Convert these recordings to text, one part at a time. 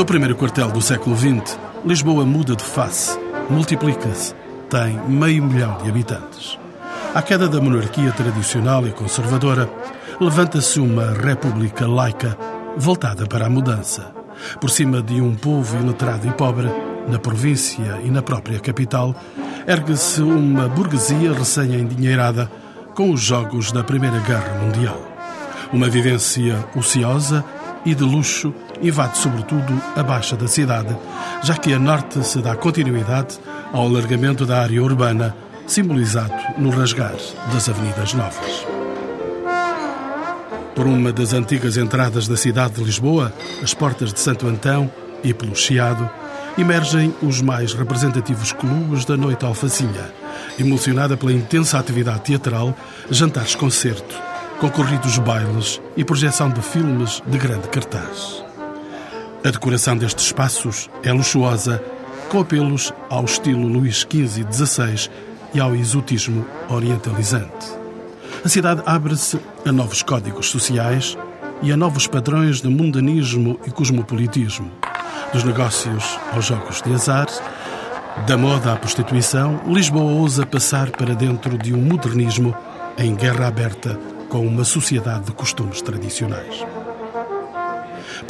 No primeiro quartel do século XX, Lisboa muda de face, multiplica-se, tem meio milhão de habitantes. À queda da monarquia tradicional e conservadora, levanta-se uma república laica voltada para a mudança. Por cima de um povo iletrado e pobre, na província e na própria capital, ergue-se uma burguesia recém-endinheirada com os jogos da Primeira Guerra Mundial. Uma vivência ociosa e de luxo invade sobretudo a baixa da cidade, já que a norte se dá continuidade ao alargamento da área urbana, simbolizado no rasgar das avenidas novas. Por uma das antigas entradas da cidade de Lisboa, as portas de Santo Antão e pelo Chiado, emergem os mais representativos clubes da noite alfacinha, emulsionada pela intensa atividade teatral, jantares-concerto, concorridos bailes e projeção de filmes de grande cartaz. A decoração destes espaços é luxuosa, com apelos ao estilo Luís XV e XVI e ao exotismo orientalizante. A cidade abre-se a novos códigos sociais e a novos padrões de mundanismo e cosmopolitismo. Dos negócios aos jogos de azar, da moda à prostituição, Lisboa ousa passar para dentro de um modernismo em guerra aberta com uma sociedade de costumes tradicionais.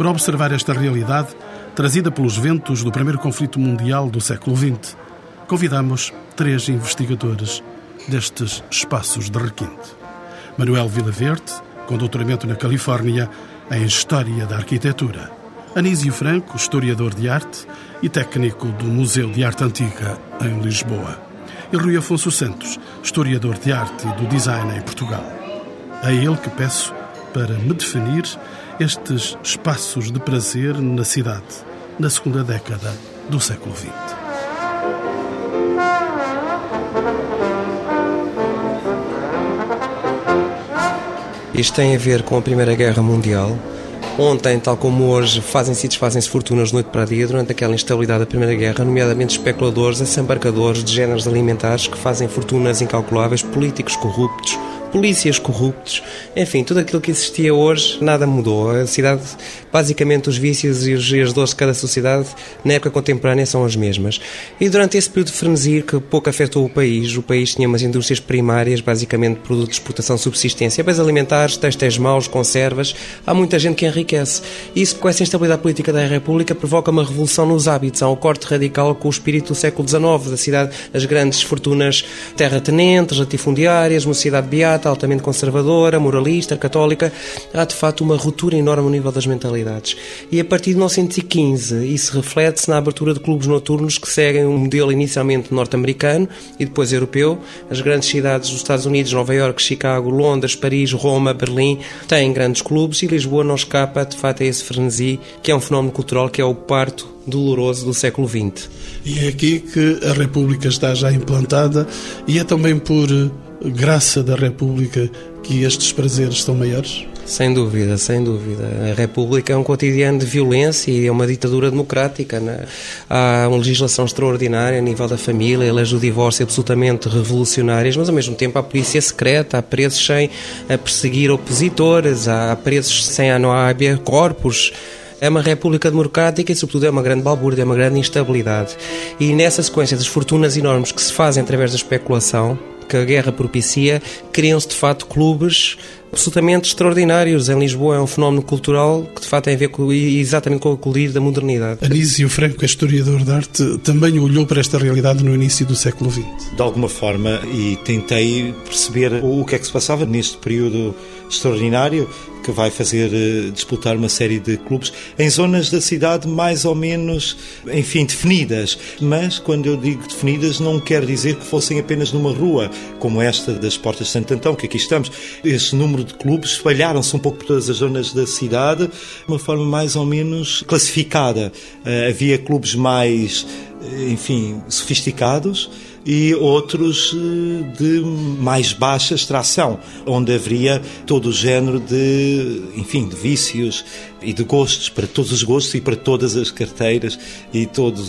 Para observar esta realidade, trazida pelos ventos do primeiro conflito mundial do século XX, convidamos três investigadores destes espaços de requinte. Manuel Vilaverde, com doutoramento na Califórnia em História da Arquitetura. Anísio Franco, historiador de arte e técnico do Museu de Arte Antiga em Lisboa. E Rui Afonso Santos, historiador de arte e do design em Portugal. É ele que peço para me definir estes espaços de prazer na cidade, na segunda década do século XX. Isto tem a ver com a Primeira Guerra Mundial. Ontem, tal como hoje, fazem-se e desfazem-se fortunas de noite para dia durante aquela instabilidade da Primeira Guerra, nomeadamente especuladores, assambarcadores de géneros alimentares que fazem fortunas incalculáveis, políticos corruptos, polícias corruptos, enfim, tudo aquilo que existia hoje, nada mudou. A cidade, basicamente, os vícios e as dores de cada sociedade, na época contemporânea, são as mesmas. E durante esse período de frenesi, que pouco afetou o país, o país tinha umas indústrias primárias, basicamente produtos de exportação subsistência, bens alimentares, textos maus, conservas, há muita gente que enriquece. Isso, com essa instabilidade política da República, provoca uma revolução nos hábitos, há um corte radical com o espírito do século XIX, da cidade, as grandes fortunas terratenentes, latifundiárias, uma cidade beata, altamente conservadora, moralista, católica, há de facto uma ruptura enorme no nível das mentalidades. E a partir de 1915, isso reflete-se na abertura de clubes noturnos que seguem um modelo inicialmente norte-americano e depois europeu. As grandes cidades dos Estados Unidos, Nova Iorque, Chicago, Londres, Paris, Roma, Berlim, têm grandes clubes e Lisboa não escapa de facto a esse frenesi, que é um fenómeno cultural que é o parto doloroso do século XX. E é aqui que a República está já implantada e é também por graça da República que estes prazeres são maiores? Sem dúvida, sem dúvida. A República é um cotidiano de violência e é uma ditadura democrática. Né? Há uma legislação extraordinária a nível da família, leis do divórcio absolutamente revolucionárias, mas ao mesmo tempo há polícia secreta, há presos sem perseguir opositores, há presos sem não há corpus. É uma república democrática e, sobretudo, é uma grande balbúrdia, é uma grande instabilidade. E nessa sequência das fortunas enormes que se fazem através da especulação, que a guerra propicia, criam-se de facto clubes absolutamente extraordinários. Em Lisboa é um fenómeno cultural que de facto tem a ver com, exatamente com o colir da modernidade. Anísio Franco, historiador de arte, também olhou para esta realidade no início do século XX. De alguma forma, e tentei perceber o que é que se passava neste período extraordinário que vai fazer uh, disputar uma série de clubes em zonas da cidade mais ou menos, enfim, definidas. Mas quando eu digo definidas, não quer dizer que fossem apenas numa rua, como esta das Portas de Santo Antão, que aqui estamos. Esse número de clubes espalharam-se um pouco por todas as zonas da cidade, de uma forma mais ou menos classificada. Uh, havia clubes mais, eh, enfim, sofisticados e outros eh, de mais baixa extração, onde haveria todo o género de, enfim, de vícios e de gostos, para todos os gostos e para todas as carteiras e todas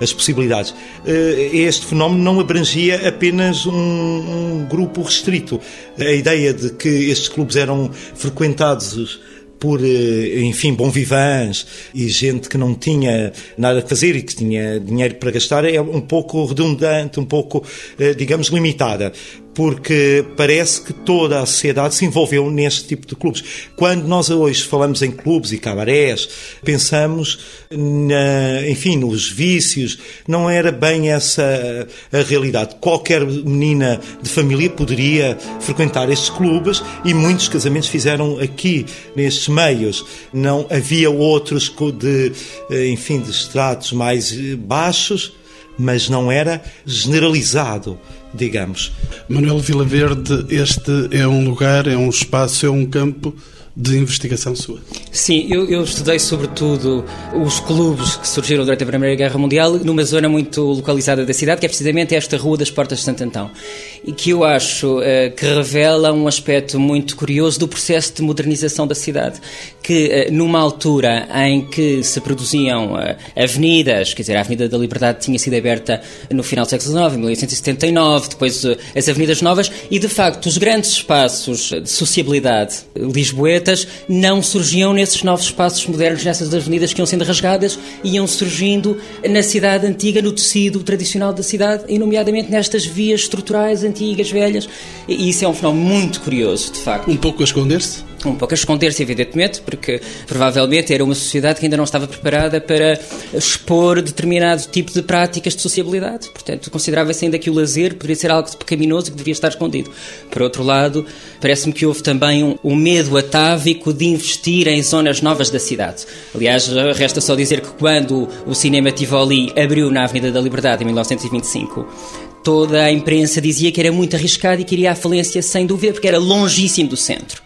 as possibilidades. Eh, este fenómeno não abrangia apenas um, um grupo restrito. A ideia de que estes clubes eram frequentados por, eh, enfim, bom vivans e gente que não tinha nada a fazer e que tinha dinheiro para gastar é um pouco redundante, um pouco, eh, digamos, limitada porque parece que toda a sociedade se envolveu neste tipo de clubes. Quando nós hoje falamos em clubes e cabarés, pensamos, na, enfim, nos vícios, não era bem essa a realidade. Qualquer menina de família poderia frequentar estes clubes e muitos casamentos fizeram aqui, nestes meios. Não havia outros de, enfim, de estratos mais baixos, mas não era generalizado digamos. Manuel Vilaverde, este é um lugar, é um espaço, é um campo de investigação sua. Sim, eu, eu, estudei sobretudo os clubes que surgiram durante a Primeira Guerra Mundial numa zona muito localizada da cidade, que é precisamente esta Rua das Portas de Santo Antão, e que eu acho uh, que revela um aspecto muito curioso do processo de modernização da cidade, que uh, numa altura em que se produziam uh, avenidas, quer dizer, a Avenida da Liberdade tinha sido aberta no final do século XIX, em 1879, depois as avenidas novas, e de facto os grandes espaços de sociabilidade lisboeta não surgiam nesses novos espaços modernos, nessas avenidas que iam sendo rasgadas, iam surgindo na cidade antiga, no tecido tradicional da cidade, e nomeadamente nestas vias estruturais antigas, velhas. E isso é um fenómeno muito curioso, de facto. Um pouco a esconder-se? Um pouco a esconder-se, evidentemente, porque provavelmente era uma sociedade que ainda não estava preparada para expor determinado tipo de práticas de sociabilidade. Portanto, considerava-se ainda que o lazer poderia ser algo pecaminoso que devia estar escondido. Por outro lado, parece-me que houve também um, um medo atávico de investir em zonas novas da cidade. Aliás, resta só dizer que quando o cinema Tivoli abriu na Avenida da Liberdade em 1925, toda a imprensa dizia que era muito arriscado e que iria à falência sem dúvida, porque era longíssimo do centro.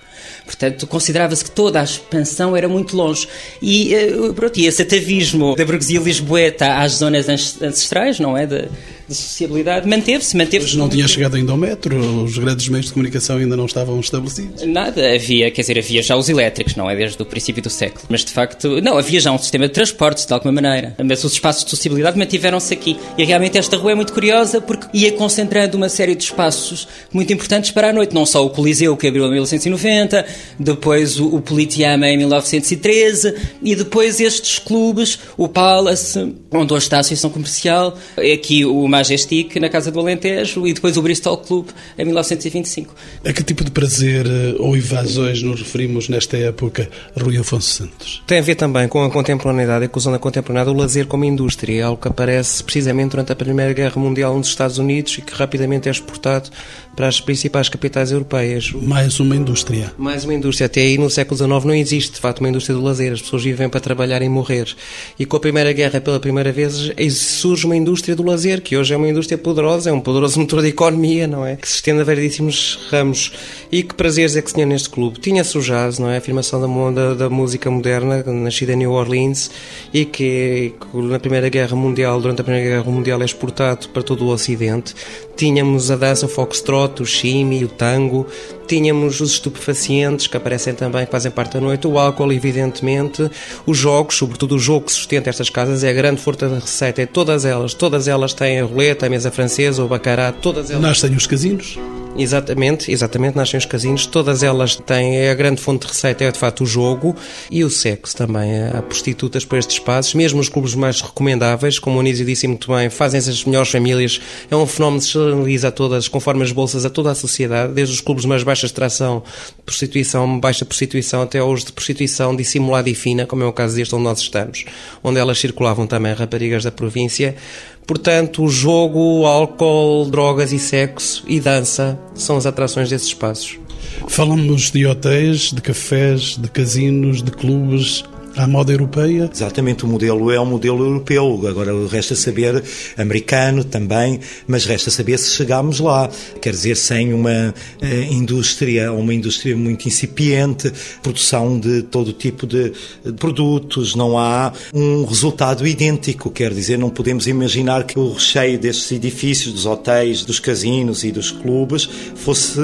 Portanto, considerava-se que toda a expansão era muito longe. E, eh, pronto, e esse atavismo da burguesia lisboeta às zonas ancestrais, não é? De, de sociabilidade manteve-se. Manteve Mas não tinha chegado ainda ao metro, os grandes meios de comunicação ainda não estavam estabelecidos. Nada, havia, quer dizer, havia já os elétricos, não é? Desde o princípio do século. Mas de facto, não, havia já um sistema de transportes, de alguma maneira. Mas os espaços de sociabilidade mantiveram-se aqui. E realmente esta rua é muito curiosa porque ia concentrando uma série de espaços muito importantes para a noite. Não só o Coliseu, que abriu em 1990, depois o, o Politeama em 1913 e depois estes clubes, o Palace, onde hoje está a Associação Comercial, aqui o Majestic na Casa do Alentejo e depois o Bristol Club em 1925. A que tipo de prazer eh, ou invasões nos referimos nesta época, Rui Afonso Santos? Tem a ver também com a contemporaneidade, a inclusão da contemporaneidade, o lazer como indústria, é algo que aparece precisamente durante a Primeira Guerra Mundial nos Estados Unidos e que rapidamente é exportado para as principais capitais europeias. Mais uma indústria. Mais uma indústria. Até aí no século XIX não existe, de facto, uma indústria do lazer. As pessoas vivem para trabalhar e morrer. E com a Primeira Guerra, pela primeira vez, surge uma indústria do lazer, que hoje é uma indústria poderosa, é um poderoso motor da economia, não é? Que se estende a variedíssimos ramos. E que prazeres é que tinha neste clube? Tinha-se o jazz, não é? A afirmação da, da, da música moderna, nascida em New Orleans, e que na Primeira Guerra Mundial, durante a Primeira Guerra Mundial, é exportado para todo o Ocidente. Tínhamos a dança foxtrot, o shimi, o tango, tínhamos os estupefacientes que aparecem também, que fazem parte da noite, o álcool, evidentemente, os jogos, sobretudo o jogo que sustenta estas casas, é a grande força da receita, é todas elas, todas elas têm a roleta, a mesa francesa, o bacará, todas elas. Nascem os casinos? Exatamente, exatamente, nascem os casinos, todas elas têm, é a grande fonte de receita é de facto o jogo e o sexo também. Há prostitutas por estes espaços, mesmo os clubes mais recomendáveis, como o Anísio disse muito bem, fazem-se as melhores famílias, é um fenómeno generaliza a todas, conforme as bolsas, a toda a sociedade, desde os clubes mais baixa extração, prostituição, baixa prostituição, até os de prostituição dissimulada e fina, como é o caso deste onde nós estamos, onde elas circulavam também, raparigas da província, Portanto, o jogo, álcool, drogas e sexo e dança são as atrações desses espaços. Falamos de hotéis, de cafés, de casinos, de clubes, à moda europeia? Exatamente, o modelo é um modelo europeu. Agora resta saber, americano também, mas resta saber se chegámos lá. Quer dizer, sem uma eh, indústria, uma indústria muito incipiente, produção de todo tipo de, de produtos, não há um resultado idêntico. Quer dizer, não podemos imaginar que o recheio destes edifícios, dos hotéis, dos casinos e dos clubes fosse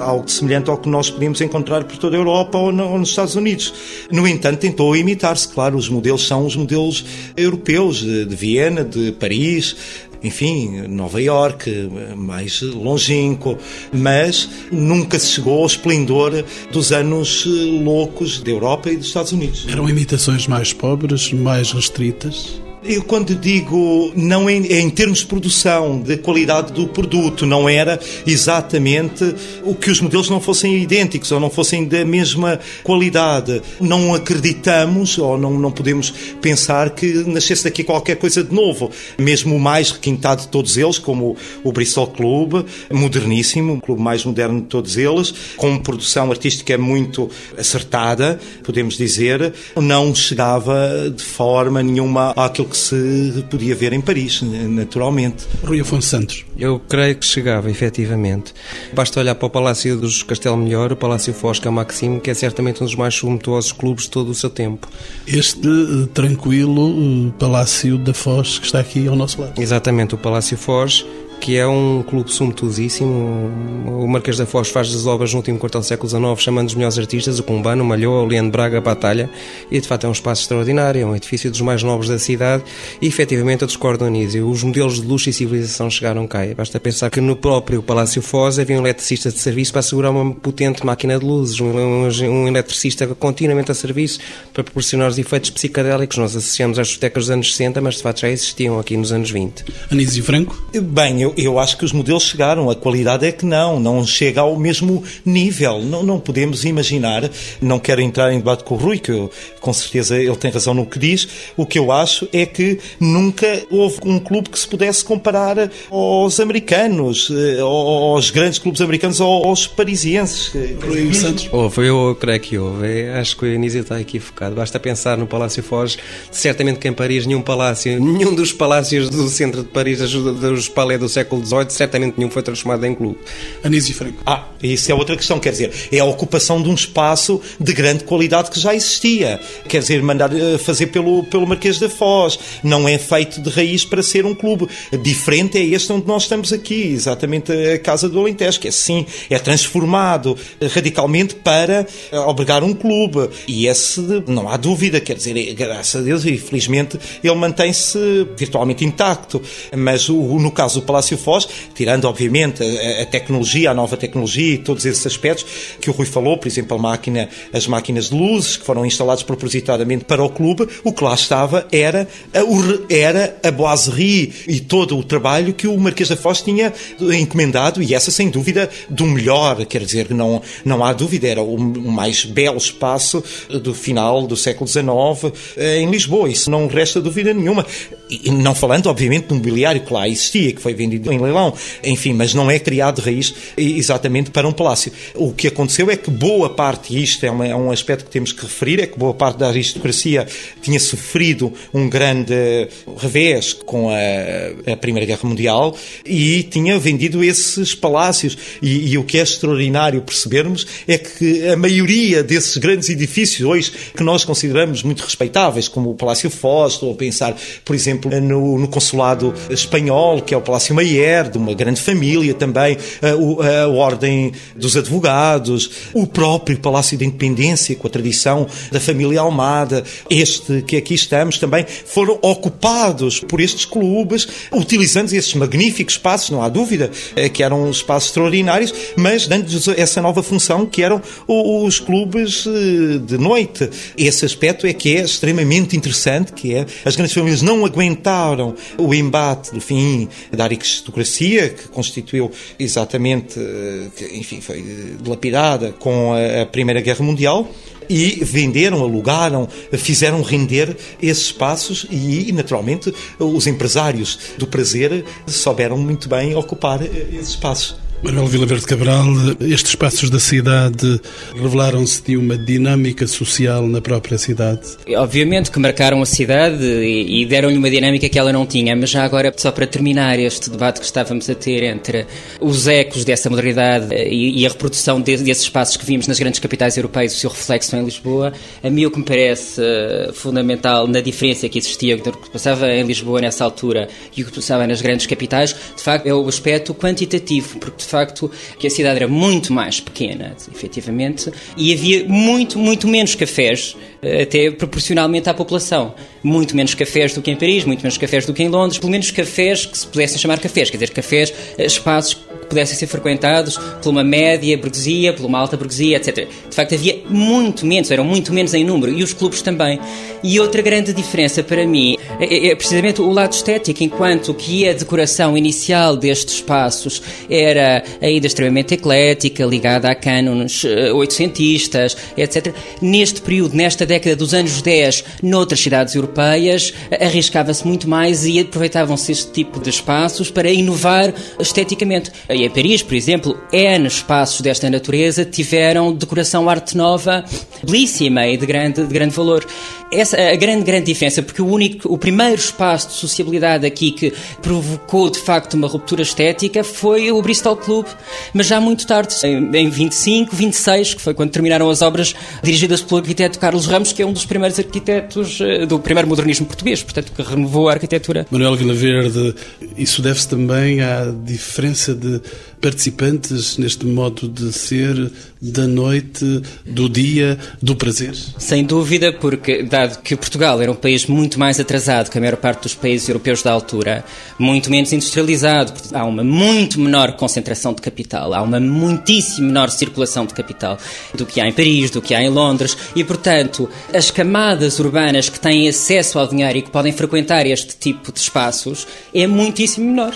algo semelhante ao que nós podíamos encontrar por toda a Europa ou, ou nos Estados Unidos. No entanto, tentou imitar limitar-se. Claro, os modelos são os modelos europeus, de, de Viena, de Paris, enfim, Nova York, mais longínquo, mas nunca chegou ao esplendor dos anos loucos da Europa e dos Estados Unidos. Eram imitações mais pobres, mais restritas? Eu, quando digo não em, em, termos de produção, de qualidade do produto, não era exatamente o que os modelos não fossem idênticos ou não fossem da mesma qualidade. Não acreditamos ou não, não podemos pensar que nascesse daqui qualquer coisa de novo. Mesmo o mais requintado de todos eles, como o Bristol Club, moderníssimo, o clube mais moderno de todos eles, com produção artística muito acertada, podemos dizer, não chegava de forma nenhuma àquilo que que se podia ver em Paris, naturalmente. Rui Afonso Santos. Eu creio que chegava, efetivamente. Basta olhar para o Palácio dos Castelo Melhor, o Palácio Fosca Maxime, que é certamente um dos mais sumptuosos clubes de todo o seu tempo. Este uh, tranquilo uh, Palácio da Foz que está aqui ao nosso lado. Exatamente, o Palácio Foz que é um clube sumptuosíssimo. O Marquês da Foz faz as obras no último quarto do século XIX, chamando os melhores artistas, o Cumbano, o Malhou, o Leandro Braga, a Batalha, e de facto é um espaço extraordinário, é um edifício dos mais nobres da cidade, e efetivamente eu discordo Anísio. Os modelos de luxo e civilização chegaram cá. Basta pensar que no próprio Palácio Foz havia um eletricista de serviço para assegurar uma potente máquina de luzes, um, um, um eletricista continuamente a serviço para proporcionar os efeitos psicadélicos. Nós associamos às discotecas dos anos 60, mas de facto já existiam aqui nos anos 20. Anísio Franco? Bem, eu, eu acho que os modelos chegaram, a qualidade é que não, não chega ao mesmo nível. Não, não podemos imaginar, não quero entrar em debate com o Rui, que eu, com certeza ele tem razão no que diz. O que eu acho é que nunca houve um clube que se pudesse comparar aos americanos, eh, aos grandes clubes americanos, aos parisienses. Rui Santos? Houve, eu creio que houve. Acho que o Anísio está equivocado. Basta pensar no Palácio Foz. Certamente que em Paris nenhum palácio, nenhum dos palácios do centro de Paris, dos palais do século XVIII, certamente nenhum foi transformado em clube. Anísio Franco. Ah, isso é outra questão, quer dizer, é a ocupação de um espaço de grande qualidade que já existia. Quer dizer, mandar eh, fazer pelo, pelo Marquês da Foz. Não é feito de raiz para ser um clube. Diferente é este onde nós estamos aqui, exatamente a Casa do Alentejo, que é sim, é transformado radicalmente para obrigar um clube. E esse, não há dúvida, quer dizer, graças a Deus e felizmente ele mantém-se virtualmente intacto. Mas o, no caso do Palácio Foz, tirando obviamente a, a, tecnologia, a nova tecnologia e todos esses aspectos que o Rui falou, por exemplo, a máquina, as máquinas de luzes que foram instaladas propositadamente para o clube, o que lá estava era a, era a boiserie e todo o trabalho que o Marquês da Foz tinha encomendado e essa sem dúvida do melhor, quer dizer, não, não há dúvida, era o, o mais belo espaço do final do século XIX eh, em Lisboa, isso não resta dúvida nenhuma. E não falando, obviamente, do mobiliário que lá existia, que foi vendido em leilão, enfim, mas não é criado de raiz exatamente para um palácio. O que aconteceu é que boa parte, e isto é, uma, é um aspecto que temos que referir, é que boa parte da aristocracia tinha sofrido um grande revés com a, a Primeira Guerra Mundial e tinha vendido esses palácios. E, e, o que é extraordinário percebermos é que a maioria desses grandes edifícios, hoje, que nós consideramos muito respeitáveis, como o Palácio Foz, a pensar, por exemplo, no, no Consulado Espanhol, que é o Palácio De uma grande família também, a, a Ordem dos Advogados, o próprio Palácio da Independência, com a tradição da família Almada, este que aqui estamos também, foram ocupados por estes clubes, utilizando esses magníficos espaços, não há dúvida, eh, que eram espaços extraordinários, mas dando-lhes essa nova função que eram os clubes eh, de noite. Esse aspecto é que é extremamente interessante, que é as grandes famílias não aguentaram o embate do fim da aristocracia, que constituiu exatamente, eh, que, enfim, foi dilapidada com a Primeira Guerra Mundial e venderam, alugaram, fizeram render esses espaços e, naturalmente, os empresários do prazer souberam muito bem ocupar esses espaços. Manuel Vilaverde Cabral, estes espaços da cidade revelaram-se de uma dinâmica social na própria cidade? Obviamente que marcaram a cidade e, deram-lhe uma dinâmica que ela não tinha, mas já agora, só para terminar este debate que estávamos a ter entre os ecos dessa modernidade e, e a reprodução de, desses espaços que vimos nas grandes capitais europeias, o seu reflexo em Lisboa, a mim o que me parece uh, fundamental na diferença que existia entre o que passava em Lisboa nessa altura e o que passava nas grandes capitais, de facto, é o aspecto quantitativo, porque facto, que a cidade era muito mais pequena, efetivamente, e havia muito, muito menos cafés, eh, até proporcionalmente à população. Muito menos cafés do que em Paris, muito menos cafés do que em Londres, pelo menos cafés que se pudessem chamar cafés, quer dizer, cafés, eh, espaços pudessem ser frequentados por uma média burguesia, por uma alta burguesia, etc. De facto, havia muito menos, eram muito menos em número, e os clubes também. E outra grande diferença para mim é, é precisamente o lado estético, enquanto que a decoração inicial destes espaços era ainda extremamente eclética, ligada a cânones uh, oitocentistas, etc. Neste período, nesta década dos anos 10, noutras cidades europeias, arriscava-se muito mais e aproveitavam-se este tipo de espaços para inovar esteticamente. Em Paris, por exemplo, N espaços desta natureza tiveram decoração arte nova belíssima e de grande, de grande valor. Essa é a grande, grande diferença, porque o único, o primeiro espaço de sociabilidade aqui que provocou de facto uma ruptura estética foi o Bristol Club, mas já muito tarde, em 25, 26, que foi quando terminaram as obras dirigidas pelo arquiteto Carlos Ramos, que é um dos primeiros arquitetos eh, do primeiro modernismo português, portanto, que renovou a arquitetura. Manuel Vilaverde, isso deve-se também à diferença de participantes neste modo de ser da noite, do dia, do prazer? Sem dúvida, porque dado que Portugal era um país muito mais atrasado que a maior parte dos países europeus da altura, muito menos industrializado, há uma muito menor concentração de capital, há uma muitíssimo menor circulação de capital do que há em Paris, do que há em Londres, e portanto, as camadas urbanas que têm acesso ao dinheiro e que podem frequentar este tipo de espaços é muitíssimo menor.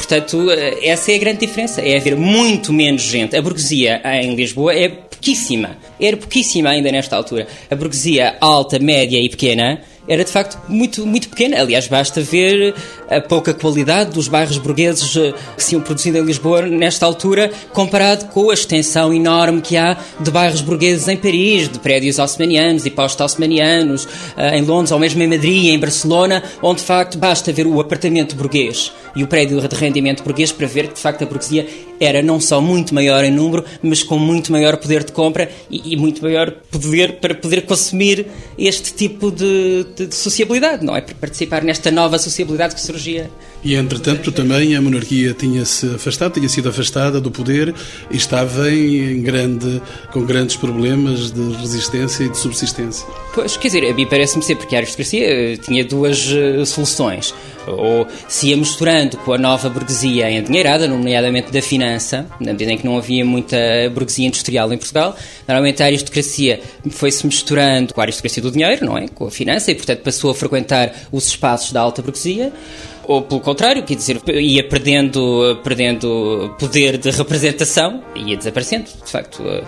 Portanto, eh, essa é a grande diferença, é haver muito menos gente. A burguesia em Lisboa é pouquíssima, era pouquíssima ainda nesta altura. A burguesia alta, média e pequena era de facto muito, muito pequena. Aliás, basta ver a pouca qualidade dos bairros burgueses eh, que se iam produzindo em Lisboa nesta altura, comparado com a extensão enorme que há de bairros burgueses em Paris, de prédios osmanianos e pós-osmanianos, eh, em Londres, ou mesmo em Madrid, em Barcelona, onde de facto basta ver o apartamento burguês e o prédio de rendimento burguês para ver que de facto a burguesia era não só muito maior em número, mas com muito maior poder de compra e, e muito maior poder para poder consumir este tipo de, de, de, sociabilidade, não é? Para participar nesta nova sociabilidade que surgia. E entretanto também a monarquia tinha-se afastado, tinha sido afastada do poder e estava em grande, com grandes problemas de resistência e de subsistência. Pois, quer dizer, a mim parece-me ser porque a aristocracia eh, tinha duas uh, soluções. Ou se ia misturando com a nova burguesia endinheirada, nomeadamente da finança, na medida em que não havia muita burguesia industrial em Portugal, normalmente a aristocracia foi-se misturando com a aristocracia do dinheiro, não é? Com a finança, e portanto passou a frequentar os espaços da alta burguesia ou pelo contrário, quer dizer, ia perdendo, perdendo poder de representação, ia desaparecendo, de facto, eh,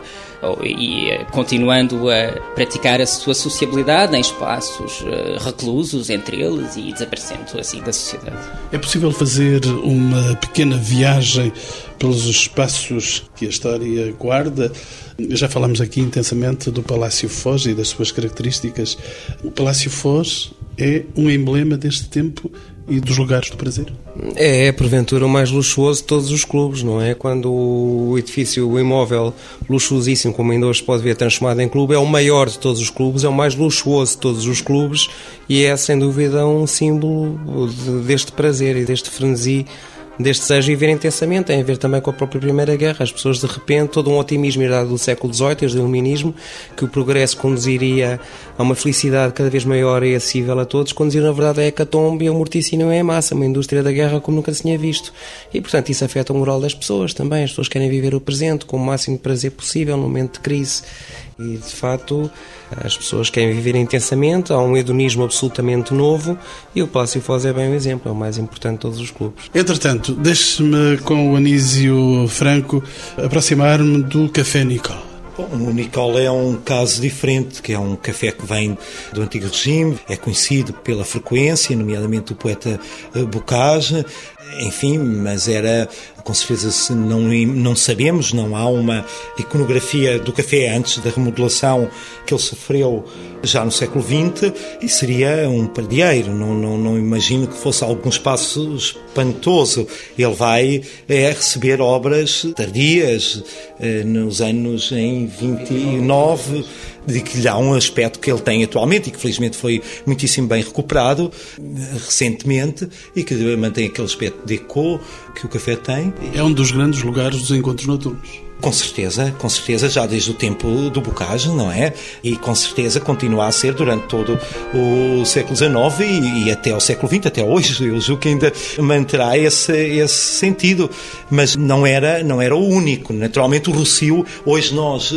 e eh, continuando a praticar a sua sociabilidade em espaços eh, reclusos entre eles e desaparecendo assim da sociedade. É possível fazer uma pequena viagem pelos espaços que a história guarda? Já falamos aqui intensamente do Palácio Foz e das suas características. O Palácio Foz é um emblema deste tempo e dos lugares do prazer. É, é, porventura, o mais luxuoso de todos os clubes, não é? Quando o edifício, o imóvel luxuosíssimo, como ainda hoje pode ver, transformado em clube, é o maior de todos os clubes, é o mais luxuoso de todos os clubes e é, sem dúvida, um símbolo deste prazer e deste frenesi deste desejo de viver intensamente, tem a ver também com a própria Primeira Guerra. As pessoas, de repente, todo um otimismo herdado do século XVIII, desde o Iluminismo, que o progresso conduziria a uma felicidade cada vez maior e acessível a todos, conduziram, na verdade, a hecatombe e ao morticínio em massa, uma indústria da guerra como nunca se tinha visto. E, portanto, isso afeta o moral das pessoas também. As pessoas querem viver o presente com o máximo de prazer possível no momento de crise. E, de facto, as pessoas querem viver intensamente, há um hedonismo absolutamente novo e o Palácio Foz é bem um exemplo, é o mais importante de todos os clubes. Entretanto, deixe-me, com o Anísio Franco, aproximar-me do Café Nicole. Bom, o Nicole é um caso diferente, que é um café que vem do antigo regime, é conhecido pela frequência, nomeadamente o poeta Bocage, enfim, mas era com certeza não, não sabemos, não há uma iconografia do café antes da remodelação que ele sofreu já no século XX e seria um pardieiro, não, não, não imagino que fosse algum espaço espantoso. Ele vai é, receber obras tardias, eh, nos anos em 29, de que lhe dá um aspecto que ele tem atualmente e que felizmente foi muitíssimo bem recuperado recentemente e que mantém aquele aspecto de eco que o café tem. É um dos grandes lugares dos encontros noturnos. Com certeza, com certeza, já desde o tempo do Bocage, não é? E com certeza continua a ser durante todo o século XIX e, e até o século XX, até hoje, eu julgo que ainda manterá esse, esse sentido. Mas não era, não era o único. Naturalmente, o Rocio, hoje nós uh,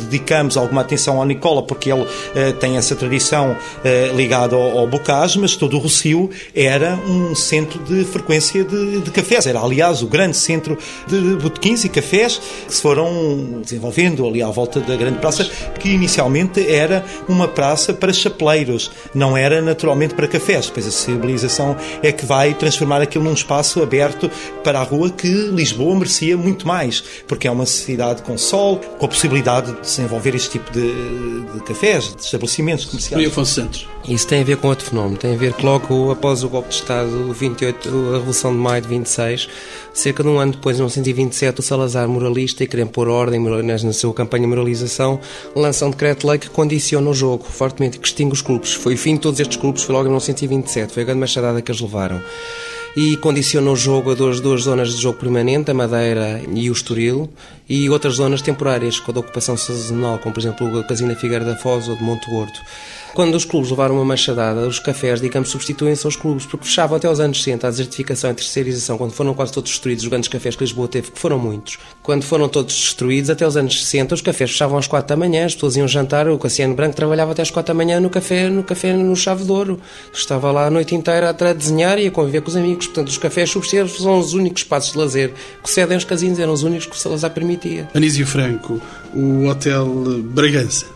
dedicamos alguma atenção ao Nicola, porque ele uh, tem essa tradição uh, ligada ao, ao Bocage, mas todo o Rocio era um centro de frequência de, de cafés. Era, aliás, o grande centro de botequins e cafés que se foram desenvolvendo ali à volta da grande praça, que inicialmente era uma praça para chapeleiros, não era naturalmente para cafés. Depois a civilização é que vai transformar aquilo num espaço aberto para a rua que Lisboa merecia muito mais, porque é uma cidade com sol, com a possibilidade de desenvolver este tipo de, de cafés, de estabelecimentos comerciais. E Afonso Santos. Isso tem a ver com outro fenómeno. Tem a ver que logo após o golpe de Estado, 28, a Revolução de Maio de 26, cerca de um ano depois, em 1927, o Salazar, moralista e querendo pôr ordem na sua campanha de moralização, lança um decreto-lei que condiciona o jogo fortemente que extingue os clubes. Foi o fim de todos estes clubes, foi logo em 1927. Foi a grande machadada que eles levaram e condiciona o jogo a duas, duas zonas de jogo permanente, a Madeira e o Estoril, e outras zonas temporárias, com a ocupação sazonal, como por exemplo o Casino Figueira da Foz ou de Monte Gordo. Quando os clubes levaram uma machadada, os cafés, digamos, substituem-se aos clubes, porque fechavam até os anos 60 a desertificação e a terceirização, quando foram quase todos destruídos, os grandes cafés que Lisboa teve, que foram muitos. Quando foram todos destruídos, até os anos 60, os cafés fechavam às 4 da manhã, as pessoas iam jantar, o Cassiano Branco trabalhava até às 4 da manhã no café, no café no Chave de Ouro. Estava lá a noite inteira a desenhar e a conviver com os amigos. Portanto, os cafés substituídos são os únicos espaços de lazer que cedem aos casinos, eram os únicos que o Salazar permitia. Anísio Franco, o Hotel Bragança.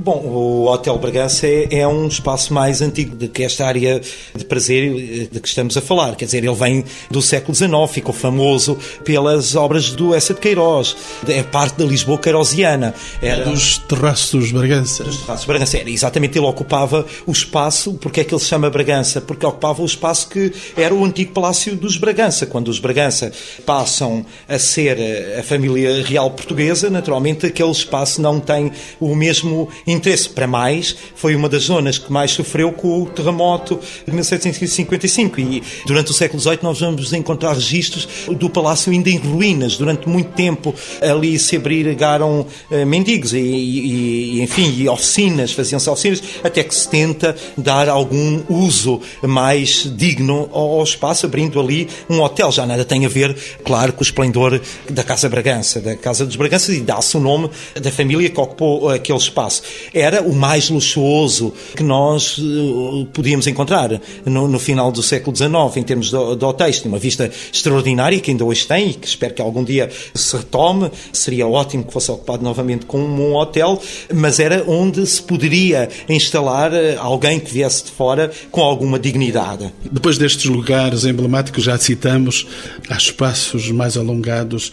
Bom, o Hotel Bragança é, é, um espaço mais antigo do que esta área de prazer de que estamos a falar. Quer dizer, ele vem do século XIX, ficou famoso pelas obras do Essa de Queiroz. É parte da Lisboa queirosiana. Era... Dos terraços Bragança. Dos terraços Bragança. Era, exatamente, ele ocupava o espaço, porque é que ele se chama Bragança? Porque ocupava o espaço que era o antigo Palácio dos Bragança. Quando os Bragança passam a ser a família real portuguesa, naturalmente aquele espaço não tem o mesmo interesse para mais, foi uma das zonas que mais sofreu com o terremoto de 1755 e durante o século XVIII nós vamos encontrar registros do palácio ainda em ruínas. Durante muito tempo ali se abrigaram uh, mendigos e, e, enfim, e oficinas, faziam-se oficinas, até que se tenta dar algum uso mais digno ao espaço, abrindo ali um hotel. Já nada tem a ver, claro, com o esplendor da Casa Bragança, da Casa dos Braganças, e dá-se o nome da família que ocupou aquele espaço era o mais luxuoso que nós uh, podíamos encontrar no, no, final do século XIX, em termos de, de hotéis. Tinha uma vista extraordinária que ainda hoje tem e que espero que algum dia se retome. Seria ótimo que fosse ocupado novamente com um hotel, mas era onde se poderia instalar uh, alguém que viesse de fora com alguma dignidade. Depois destes lugares emblemáticos, já citamos, há espaços mais alongados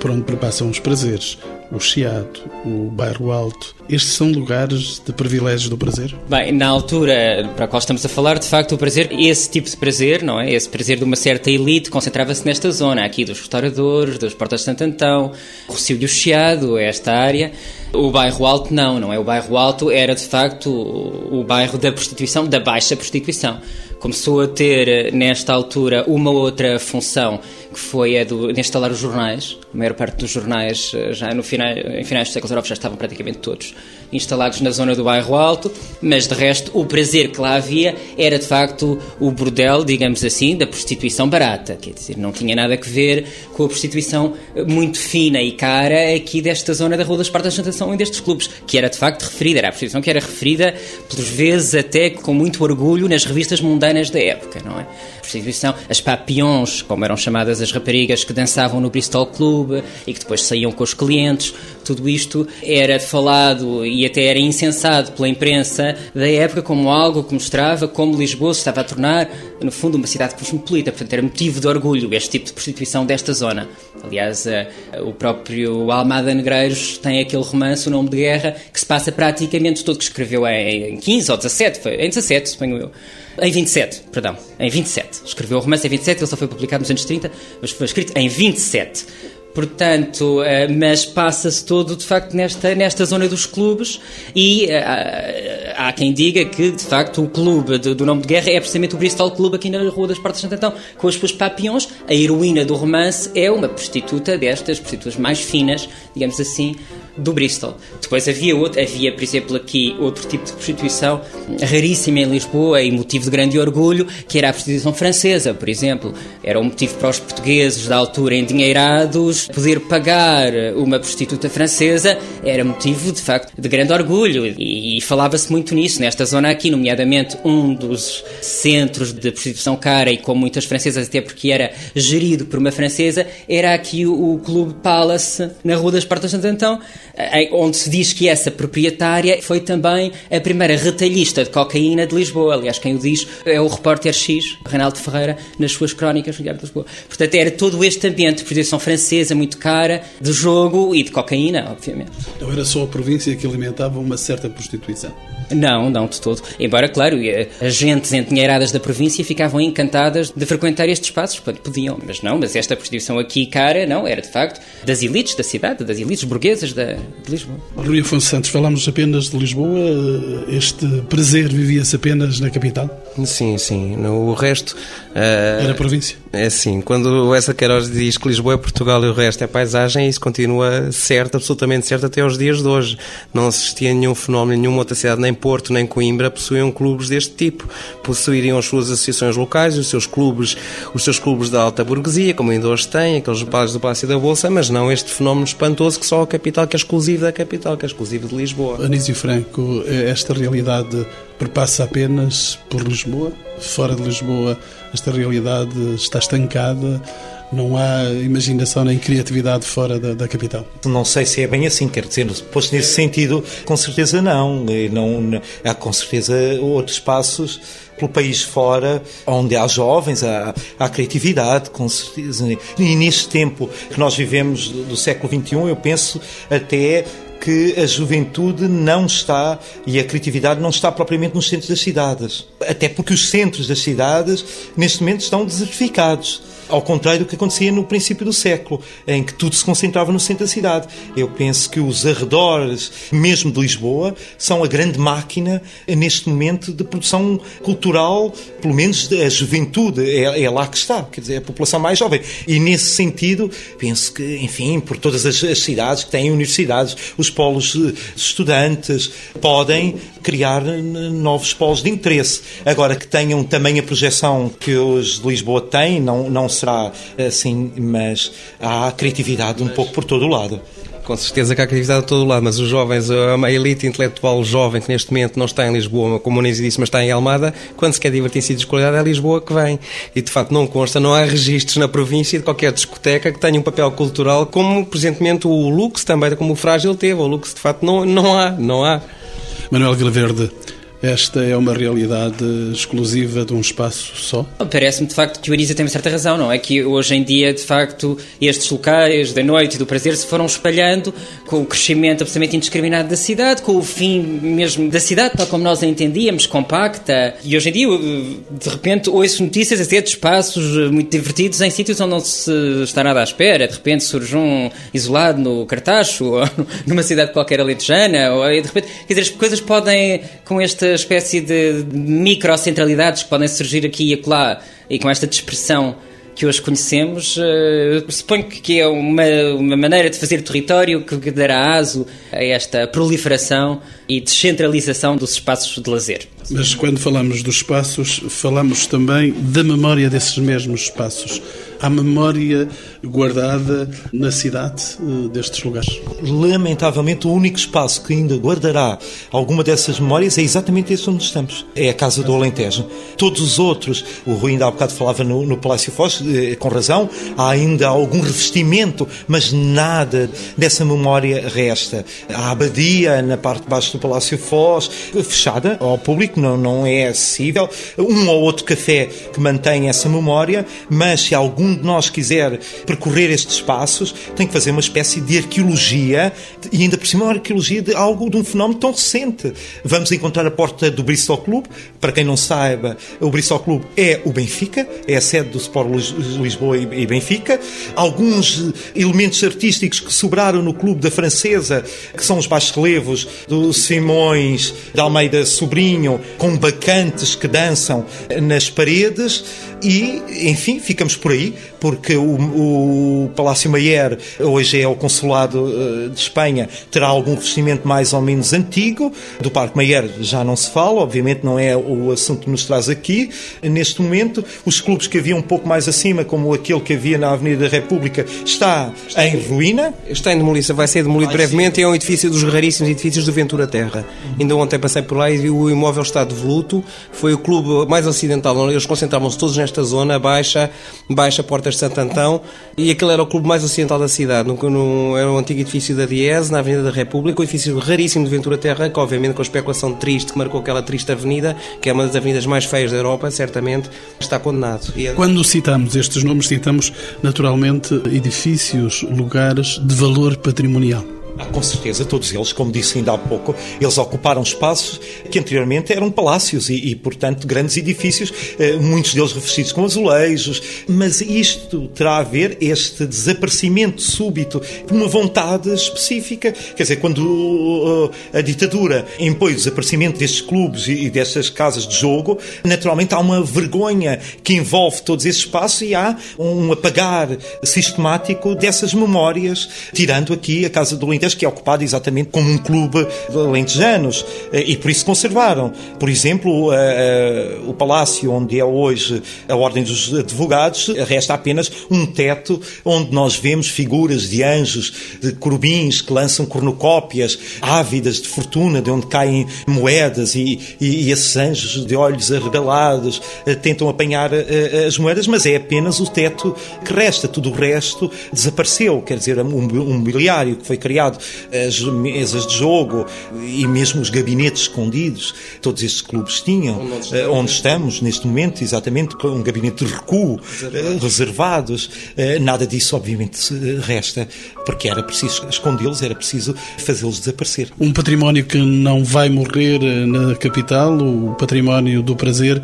por onde perpassam os prazeres o Chiado, o Bairro Alto. Estes são lugares de privilégios do prazer? Bem, na altura para a qual estamos a falar, de facto, o prazer, esse tipo de prazer, não é? Esse prazer de uma certa elite concentrava-se nesta zona, aqui dos restauradores, das Portas de Santo Antão, Rocio e o Chiado, esta área. O bairro Alto não, não é? O bairro Alto era, de facto, o bairro da prostituição, da baixa prostituição começou a ter, nesta altura, uma outra função, que foi a de instalar os jornais. A maior parte dos jornais, eh, já no final, em finais do século XIX, já estavam praticamente todos instalados na zona do bairro Alto, mas de resto, o prazer que lá havia era, de facto, o bordel, digamos assim, da prostituição barata. Quer dizer, não tinha nada a ver com a prostituição muito fina e cara aqui desta zona da Rua das Portas de Santação e destes clubes, que era, de facto, referida. Era a prostituição que era referida, pelos vezes, até com muito orgulho, nas revistas mundanas da época, não é? Prostituição, as papillons, como eram chamadas as raparigas que dançavam no Bristol Club e que depois saíam com os clientes, tudo isto era falado e até era incensado pela imprensa da época como algo que mostrava como Lisboa se estava a tornar, no fundo, uma cidade cosmopolita. Portanto, era motivo de orgulho este tipo de prostituição desta zona. Aliás, eh, o próprio Almada Negreiros tem aquele romance, O Nome de Guerra, que se passa praticamente todo, que escreveu em 15 ou 17, foi, em 17, suponho eu. Em 27, perdão, em 27. Escreveu o romance em 27, ele só foi publicado nos anos 30, mas foi escrito em 27 Portanto, eh, mas passa-se todo de facto nesta, nesta zona dos clubes e uh, há quem diga que de facto o clube do, nome de guerra é precisamente o Bristol Club aqui na Rua das Portas de Santo Antão, com as suas papiões. A heroína do romance é uma prostituta destas, prostitutas mais finas, digamos assim, do Bristol. Depois havia outro, havia, por exemplo, aqui outro tipo de prostituição raríssima em Lisboa e motivo de grande orgulho, que era a prostituição francesa, por exemplo. Era um motivo para os portugueses da altura endinheirados poder pagar uma prostituta francesa era motivo, de facto, de grande orgulho. E, e falava-se muito nisso, nesta zona aqui, nomeadamente um dos centros de prostituição cara e com muitas francesas, até porque era gerido por uma francesa, era aqui o, o Clube Palace, na Rua das Portas de Antão, onde se diz que essa proprietária foi também a primeira retalhista de cocaína de Lisboa. Aliás, quem o diz é o repórter X, Reinaldo Ferreira, nas suas crónicas Diário de Lisboa. Portanto, era todo este ambiente de proteção francesa muito cara, de jogo e de cocaína, obviamente. Então era só a província que alimentava uma certa prostituição? Não, não de todo. Embora, claro, as gentes endinheiradas da província ficavam encantadas de frequentar estes espaços, quando podiam, mas não, mas esta prostituição aqui cara, não, era de facto das elites da cidade, das elites burguesas da, de Lisboa. Rui Afonso Santos, falamos apenas de Lisboa, este prazer vivia-se apenas na capital? Sim, sim, o resto... Uh, Era província? É assim, quando Essa Queiroz diz que Lisboa é Portugal e o resto é paisagem, isso continua certo, absolutamente certo até aos dias de hoje. Não existia nenhum fenómeno, nenhuma outra cidade, nem Porto, nem Coimbra, possuíam clubes deste tipo. Possuiriam as suas associações locais, os seus clubes, os seus clubes da alta burguesia, como ainda hoje têm, aqueles bares do Palácio da Bolsa, mas não este fenómeno espantoso que só a capital, que é exclusivo da capital, que é exclusivo de Lisboa. Anísio Franco, esta realidade perpassa apenas por Lisboa? Fora de Lisboa, esta realidade está estancada? Não há imaginação nem criatividade fora da, da, capital. Não sei se é bem assim, quer dizer, posto nesse sentido, com certeza não. não há com certeza outros espaços pelo país fora, onde há jovens, há, há criatividade, com certeza. E neste tempo que nós vivemos do século XXI, eu penso até que a juventude não está e a criatividade não está propriamente nos centros das cidades. Até porque os centros das cidades, neste momento, estão desertificados. Ao contrário do que acontecia no princípio do século, em que tudo se concentrava no centro da cidade. Eu penso que os arredores, mesmo de Lisboa, são a grande máquina neste momento de produção cultural, pelo menos a juventude, é, é lá que está, quer dizer, é a população mais jovem. E nesse sentido, penso que, enfim, por todas as, as cidades que têm universidades, os polos de estudantes podem criar novos polos de interesse. Agora, que tenham também a projeção que os de Lisboa têm, não, não será assim, mas há criatividade um pouco por todo o lado. Com certeza que há criatividade de todo o lado, mas os jovens, a elite intelectual jovem que neste momento não está em Lisboa, como o Nise disse, mas está em Almada, quando se quer divertir-se e desqualidade é Lisboa que vem. E de facto não consta, não há registros na província de qualquer discoteca que tenha um papel cultural como, presentemente, o Lux também, como o Frágil teve. O Lux, de facto, não, não há, não há. Manuel Vilaverde, esta é uma realidade exclusiva de um espaço só? Parece-me de facto que o Arisa tem uma certa razão, não é? Que hoje em dia, de facto, estes locais da noite e do prazer se foram espalhando com o crescimento absolutamente indiscriminado da cidade, com o fim mesmo da cidade, tal como nós a entendíamos, compacta. E hoje em dia, de repente, ouço notícias até de espaços muito divertidos em sítios onde não se está nada à espera. De repente surge um isolado no Cartacho, ou numa cidade qualquer alentejana, ou de repente, quer dizer, as coisas podem, com este espécie de microcentralidades que podem surgir aqui e acolá e com esta dispersão que hoje conhecemos, uh, suponho que é uma, uma maneira de fazer território que dará aso a esta proliferação e descentralização dos espaços de lazer. Mas quando falamos dos espaços, falamos também da memória desses mesmos espaços. Há memória guardada na cidade uh, destes lugares? Lamentavelmente, o único espaço que ainda guardará alguma dessas memórias é exatamente este onde estamos. É a Casa do Alentejo. Todos os outros, o Rui ainda há bocado falava no, no Palácio Foz, eh, com razão, há ainda algum revestimento, mas nada dessa memória resta. A abadia, na parte de baixo do Palácio Foz, fechada ao público, não, não é acessível. Um ou outro café que mantém essa memória, mas se algum de nós quiser percorrer estes espaços, tem que fazer uma espécie de arqueologia e ainda por cima uma arqueologia de algo, de um fenómeno tão recente. Vamos encontrar a porta do Bristol Club. Para quem não saiba, o Bristol Club é o Benfica, é a sede do Sport Lisboa e Benfica. Alguns elementos artísticos que sobraram no clube da Francesa, que são os baixos relevos do Simões, da Almeida Sobrinho, com bacantes que dançam nas paredes e, enfim, ficamos por aí, porque o, o Palácio Mayer hoje é o Consulado eh, de Espanha, terá algum revestimento mais ou menos antigo. Do Parque Mayer já não se fala, obviamente não é o assunto que nos traz aqui. Neste momento, os clubes que havia um pouco mais acima, como aquele que havia na Avenida da República, está, está em ruína. Está em demolição, vai ser demolido vai brevemente. Ser. É um edifício dos raríssimos edifícios do Ventura Terra. Uhum. Ainda ontem passei por lá e vi o imóvel está devoluto. Foi o clube mais ocidental, eles concentravam-se todos nesta zona, baixa, baixa Portas de Santo Antão, e aquele era o clube mais ocidental da cidade. No, no, era o antigo edifício da Diese, na Avenida da República, um edifício raríssimo de Ventura Terra, que obviamente com a especulação triste que marcou aquela triste avenida, que é uma das avenidas mais feias da Europa, certamente está condenado. E... Quando citamos estes nomes, citamos naturalmente edifícios, lugares de valor patrimonial. Ah, com certeza, todos eles, como disse ainda há pouco, eles ocuparam espaços que anteriormente eram palácios e, e portanto, grandes edifícios, eh, muitos deles revestidos com azulejos, mas isto terá a ver, este desaparecimento súbito, uma vontade específica. Quer dizer, quando uh, a ditadura impõe o desaparecimento destes clubes e, e destas casas de jogo, naturalmente há uma vergonha que envolve todos esses espaços e há um apagar sistemático dessas memórias, tirando aqui a Casa do Alentejo que é ocupado exatamente como um clube de alentejanos e por isso conservaram. Por exemplo, o palácio onde é hoje a Ordem dos Advogados resta apenas um teto onde nós vemos figuras de anjos, de corubins que lançam cornucópias ávidas de fortuna, de onde caem moedas e, e, e esses anjos de olhos arregalados tentam apanhar as moedas, mas é apenas o teto que resta. Tudo o resto desapareceu. Quer dizer, o mobiliário que foi criado as mesas de jogo e mesmo os gabinetes escondidos, todos estes clubes tinham, onde, onde estamos neste momento, exatamente, com um gabinete de recuo, reservados. reservados. Nada disso, obviamente, resta, porque era preciso escondê-los, era preciso fazê-los desaparecer. Um património que não vai morrer na capital, o património do prazer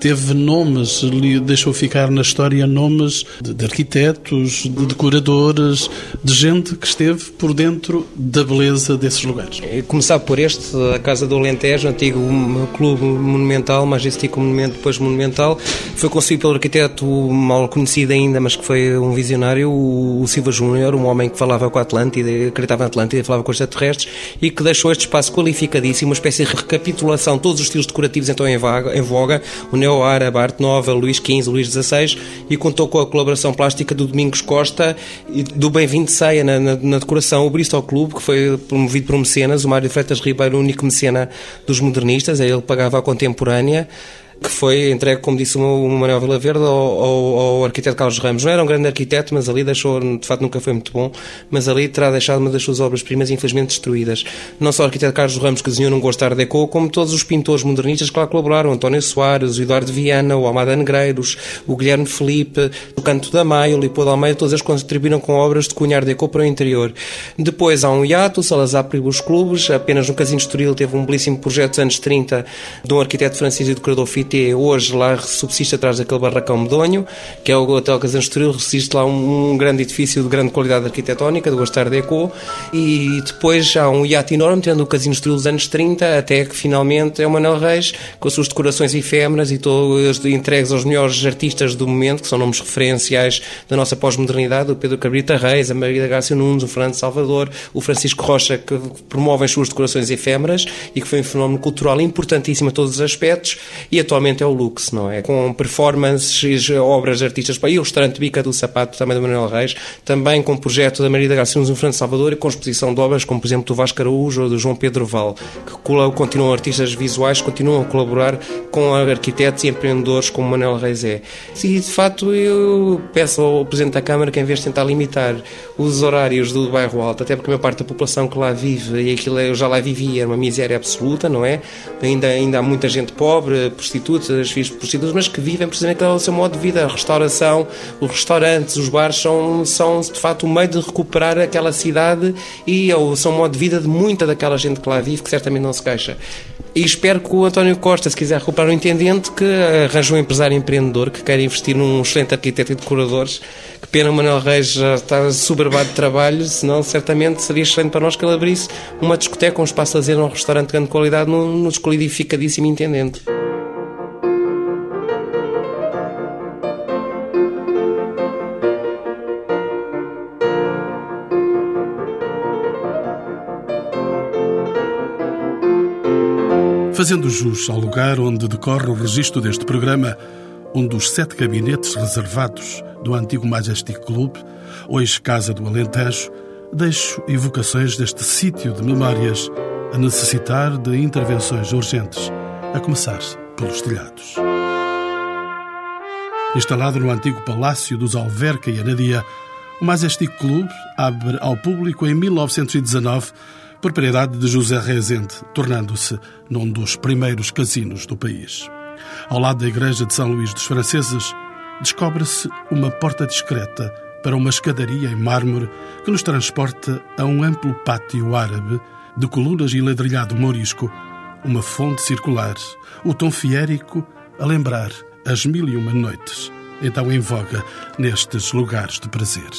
teve nomes, deixou ficar na história nomes de, de, arquitetos, de decoradores, de gente que esteve por dentro da beleza desses lugares. Começar por este, a Casa do Alentejo, antigo clube monumental, majestic monumento, depois monumental, foi construído pelo arquiteto mal conhecido ainda, mas que foi um visionário, o, Silva Júnior, um homem que falava com a Atlântida, acreditava na Atlântida, falava com os extraterrestres e que deixou este espaço qualificadíssimo, uma espécie de recapitulação, todos os estilos decorativos então em, vaga, em voga, o neo-árabe, Arte Nova, Luís XV, Luís XVI e contou com a colaboração plástica do Domingos Costa e do Bem-vindo Ceia na, na, na, decoração, o Bristol Clube, que foi promovido por mecenas, o Mário Freitas Ribeiro, o único mecena dos modernistas, ele pagava a contemporânea que foi entregue, como disse o Manuel Vila Verde, ao, ao, ao, arquiteto Carlos Ramos. Não era um grande arquiteto, mas ali deixou, de facto nunca foi muito bom, mas ali terá deixado uma das suas obras-primas infelizmente destruídas. Não só o arquiteto Carlos Ramos, que desenhou num gosto Art Deco, como todos os pintores modernistas que lá colaboraram, António Soares, o Eduardo Viana, o Almada Negreiros, o Guilherme Felipe, o Canto da Maia, o Leopoldo Almeida, todos eles contribuíram com obras de cunhar Deco para o interior. Depois há um hiato, o Salazar proibiu os clubes, apenas no Casino Estoril teve um belíssimo projeto dos anos 30 de um arquiteto francês e decorador Fité, hoje lá subsiste atrás daquele barracão medonho, que é o Hotel Casano Estoril, subsiste lá um, um, grande edifício de grande qualidade arquitetónica, do Gostar Deco, e depois há um iate enorme, tendo o Casino Estoril dos anos 30, até que finalmente é o Manuel Reis, com as suas decorações efêmeras e todos entregues aos melhores artistas do momento, que são nomes referenciais da nossa pós-modernidade, o Pedro Cabrita Reis, a Maria Garcia Nunes, o Fernando Salvador, o Francisco Rocha, que promovem as suas decorações efêmeras e que foi um fenómeno cultural importantíssimo a todos os aspectos, e atualmente é o Lux, não é? Com performances, obras de artistas, o restaurante Bica do Sapato, também do Manuel Reis, também com o projeto da Maria da Garcia no Fernando Salvador e com exposição de obras, como por exemplo do Vasco Araújo ou do João Pedro Val, que continuam artistas visuais, continuam a colaborar com arquitetos e empreendedores como Manuel Reis é. E de facto eu peço ao Presidente da Câmara que em vez de tentar limitar os horários do bairro Alto, até porque a maior parte da população que lá vive, e aquilo eu já lá vivia, era uma miséria absoluta, não é? Ainda, ainda há muita gente pobre, prostituta, prostitutas, as filhas de prostitutas, mas que vivem precisamente o seu modo de vida. A restauração, os restaurantes, os bares são, são de facto o meio de recuperar aquela cidade e são o modo de vida de muita daquela gente que lá vive, que certamente não se queixa. E espero que o António Costa, se quiser recuperar um intendente, que arranje um empresário empreendedor que quer investir num excelente arquiteto e decoradores. Que pena o Manuel Reis já está soberbado de trabalho, senão certamente seria excelente para nós que ele abrisse uma discoteca, um espaço a lazer, um restaurante de grande qualidade no, no desqualificadíssimo intendente. Fazendo jus ao lugar onde decorre o registro deste programa, um dos sete gabinetes reservados do antigo Majestic Club, hoje Casa do Alentejo, deixo evocações deste sítio de memórias a necessitar de intervenções urgentes, a começar pelos telhados. Instalado no antigo Palácio dos Alverca e Anadia, o Majestic Club abre ao público em 1919 propriedade de José Rezende, tornando-se num dos primeiros casinos do país. Ao lado da igreja de São Luís dos Franceses, descobre-se uma porta discreta para uma escadaria em mármore que nos transporta a um amplo pátio árabe de colunas e ladrilhado morisco, uma fonte circular, o tom fiérico a lembrar as mil e uma noites, então em voga nestes lugares de prazer.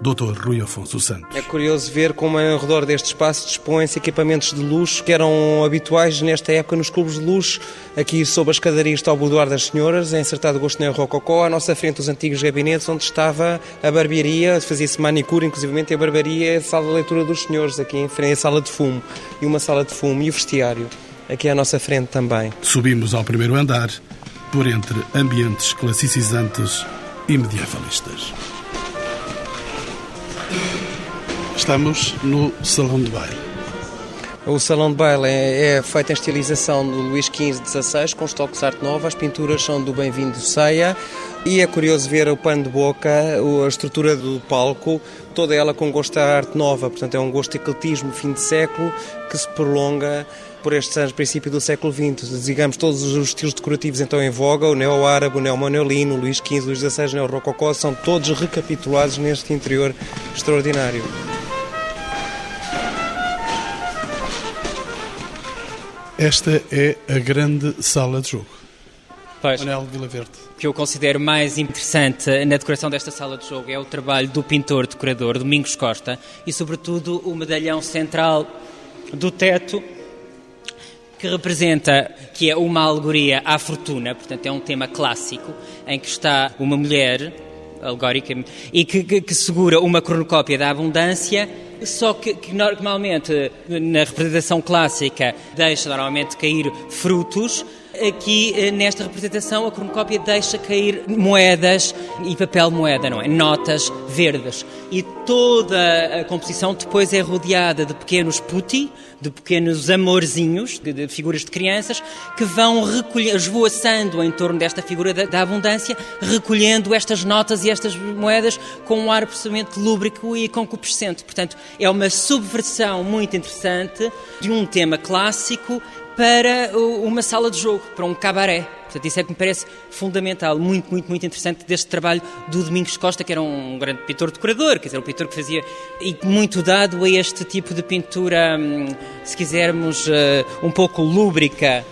Dr. Rui Afonso Santos. É curioso ver como ao redor deste espaço dispõem-se equipamentos de luxo que eram habituais nesta época nos clubes de luxo. Aqui sob a escadaria está o boudoir das senhoras, em acertado gosto neo rococó. À nossa frente os antigos gabinetes onde estava a barbearia, fazia-se manicure, inclusivamente a barbearia, a sala de leitura dos senhores, aqui em frente a sala de fumo e uma sala de fumo e o vestiário. Aqui à nossa frente também. Subimos ao primeiro andar, por entre ambientes classicizantes e medievalistas. Estamos no Salão de Baile. O Salão de Baile é, é feito em estilização do Luís XV XVI, com estoques arte nova. As pinturas são do Bem-vindo Ceia. E é curioso ver o pano de boca, a estrutura do palco, toda ela com gosto de arte nova. Portanto, é um gosto ecletismo, fim de século, que se prolonga por estes anos, princípio do século XX. Digamos, todos os estilos decorativos então em voga, o neo-árabe, o neo-manuelino, o Luís XV, o Luís XVI, o neo-rococó, são todos recapitulados neste interior extraordinário. Esta é a grande sala de jogo. Pois. Manel Vila Verde. O que eu considero mais interessante na decoração desta sala de jogo é o trabalho do pintor-decorador Domingos Costa e, sobretudo, o medalhão central do teto que representa, que é uma alegoria à fortuna, portanto é um tema clássico, em que está uma mulher alegórica e que, que, que segura uma cronocópia da abundância só que, que, normalmente na representação clássica deixa normalmente cair frutos. Aqui eh, nesta representação a cronocópia deixa cair moedas e papel moeda, não é? Notas verdes. E toda a composição depois é rodeada de pequenos putti, de pequenos amorzinhos, de, de figuras de crianças, que vão esvoaçando em torno desta figura da, da, abundância, recolhendo estas notas e estas moedas com um ar absolutamente lúbrico e concupiscente. Portanto, é uma subversão muito interessante de um tema clássico para uma sala de jogo, para um cabaré. Portanto, isso é que me parece fundamental, muito, muito, muito interessante deste trabalho do Domingos Costa, que era um grande pintor decorador, quer dizer, um pintor que fazia, e muito dado a este tipo de pintura, hum, se quisermos, eh, um pouco lúbrica.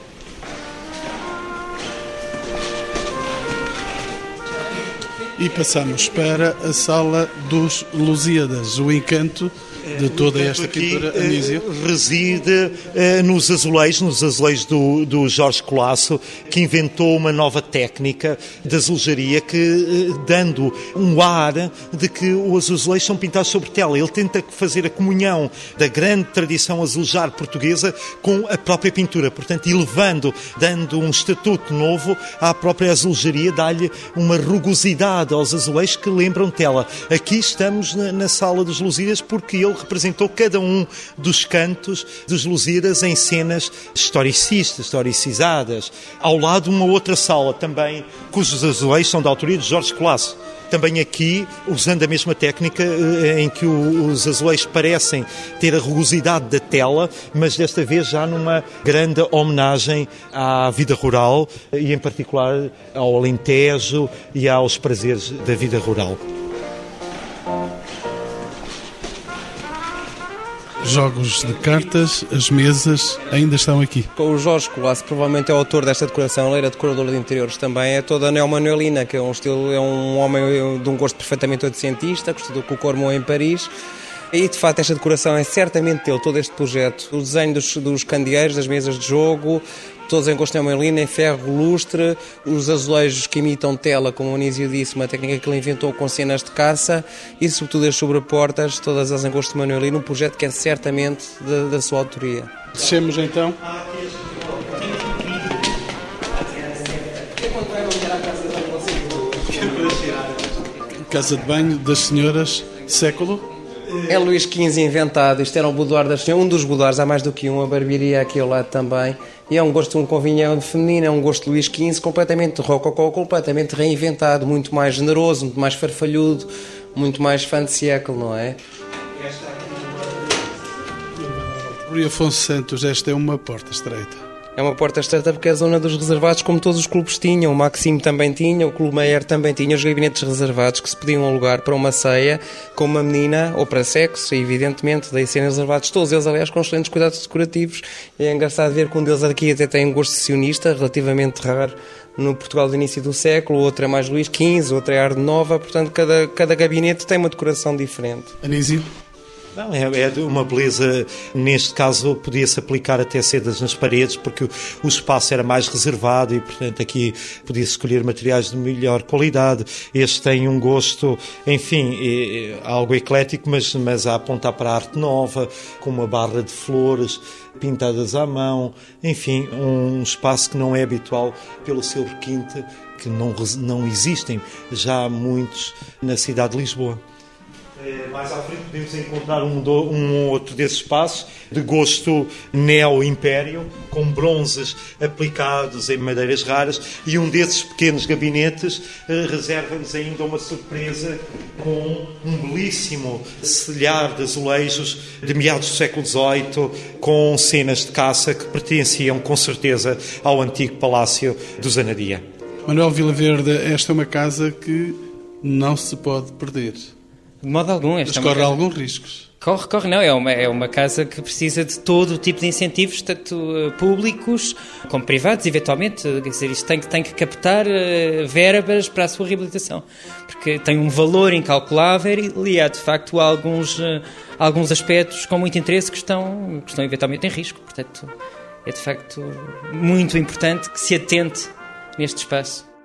E passamos para a sala dos Lusíadas, o encanto de toda esta pintura, aqui, Anísio? reside uh, nos azulejos, nos azulejos do, do Jorge Colasso, que inventou uma nova técnica de azulejaria que, dando um ar de que os azulejos são pintados sobre tela. Ele tenta fazer a comunhão da grande tradição azulejar portuguesa com a própria pintura, portanto, elevando, dando um estatuto novo à própria azulejaria, dá-lhe uma rugosidade aos azulejos que lembram tela. Aqui estamos na, na sala dos Lusíadas porque ele representou cada um dos cantos dos Lusíadas em cenas historicistas, historicizadas, ao lado uma outra sala também, cujos azulejos são da autoria de Jorge Colasso. também aqui usando a mesma técnica eh, em que os azulejos parecem ter a rugosidade da tela, mas desta vez já numa grande homenagem à vida rural e em particular ao Alentejo e aos prazeres da vida rural. Jogos de cartas, as mesas ainda estão aqui. O Jorge Colasso provavelmente é o autor desta decoração, ele era decorador de interiores também, é toda neomanuelina, que é um estilo, é um homem de um gosto perfeitamente oitocentista, que estudou com o Cormon em Paris. E de facto esta decoração é certamente dele, todo este projeto. O desenho dos, dos candeeiros, das mesas de jogo, todos em gosto neomelina, em ferro lustre, os azulejos que imitam tela, como o Anísio disse, uma técnica que ele inventou com cenas de caça, e sobretudo as sobreportas, todas em gosto manuelino, um projeto que é certamente da, da sua autoria. Descemos então. Casa de banho das senhoras, século é Luís XV inventado, isto era um boudoir das senhoras, um dos boudoirs, há mais do que um, a barbearia aqui ao lado também. E é um gosto, um convinhão feminino, é um gosto Luís XV completamente rococó, completamente reinventado, muito mais generoso, muito mais farfalhudo, muito mais fã de século, não é? Rui Afonso Santos, esta é uma porta estreita. É uma porta estreita porque é a zona dos reservados, como todos os clubes tinham. O Maxime também tinha, o Clube Meyer também tinha os gabinetes reservados que se podiam alugar para uma ceia com uma menina ou para sexo, evidentemente, daí serem reservados. Todos eles, aliás, com excelentes cuidados decorativos. É engraçado ver que um deles aqui até tem um gosto sionista, relativamente raro no Portugal do início do século, outro é mais Luís XV, outro é Arde Nova, portanto, cada, cada gabinete tem uma decoração diferente. Anísio? Não, é, é uma beleza, neste caso podia-se aplicar até sedas nas paredes, porque o, espaço era mais reservado e, portanto, aqui podia-se escolher materiais de melhor qualidade. Este tem um gosto, enfim, é, é algo eclético, mas, mas a apontar para a arte nova, com uma barra de flores pintadas à mão, enfim, um espaço que não é habitual pelo seu requinte, que não, não existem já muitos na cidade de Lisboa. Eh, mais à frente podemos encontrar um, do, um outro desses espaços de gosto neo-império, com bronzes aplicados em madeiras raras, e um desses pequenos gabinetes eh, reserva-nos ainda uma surpresa com um belíssimo celhar de azulejos de meados do século XVIII, com cenas de caça que pertenciam com certeza ao antigo Palácio do Zanadia. Manuel Vilaverde, esta é uma casa que não se pode perder. De modo algum. Esta Mas corre é alguns riscos. Corre, corre, não. É uma, é uma casa que precisa de todo o tipo de incentivos, tanto uh, públicos como privados, eventualmente. Quer dizer, isto tem, tem que captar uh, verbas para a sua reabilitação. Porque tem um valor incalculável e há, de facto, alguns, uh, alguns aspectos com muito interesse que estão, que estão eventualmente em risco. Portanto, é de facto muito importante que se atente neste espaço.